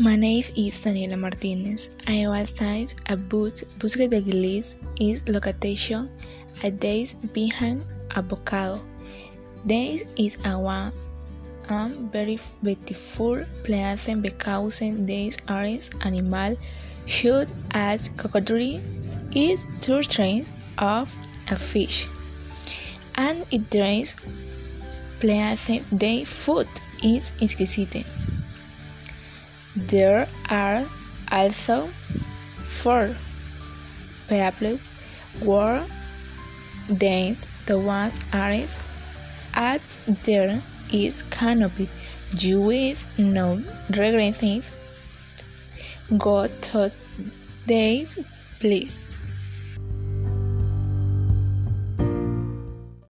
My name is Daniela Martinez. I was at a bus Busque de Glis is location a days behind Avocado. This is a one and very beautiful place because these areas animal should as crocodile is turtle of a fish and it drinks place their food is exquisite. There are also four people where dance the one areas at there is canopy. You will not regret Go to days, please.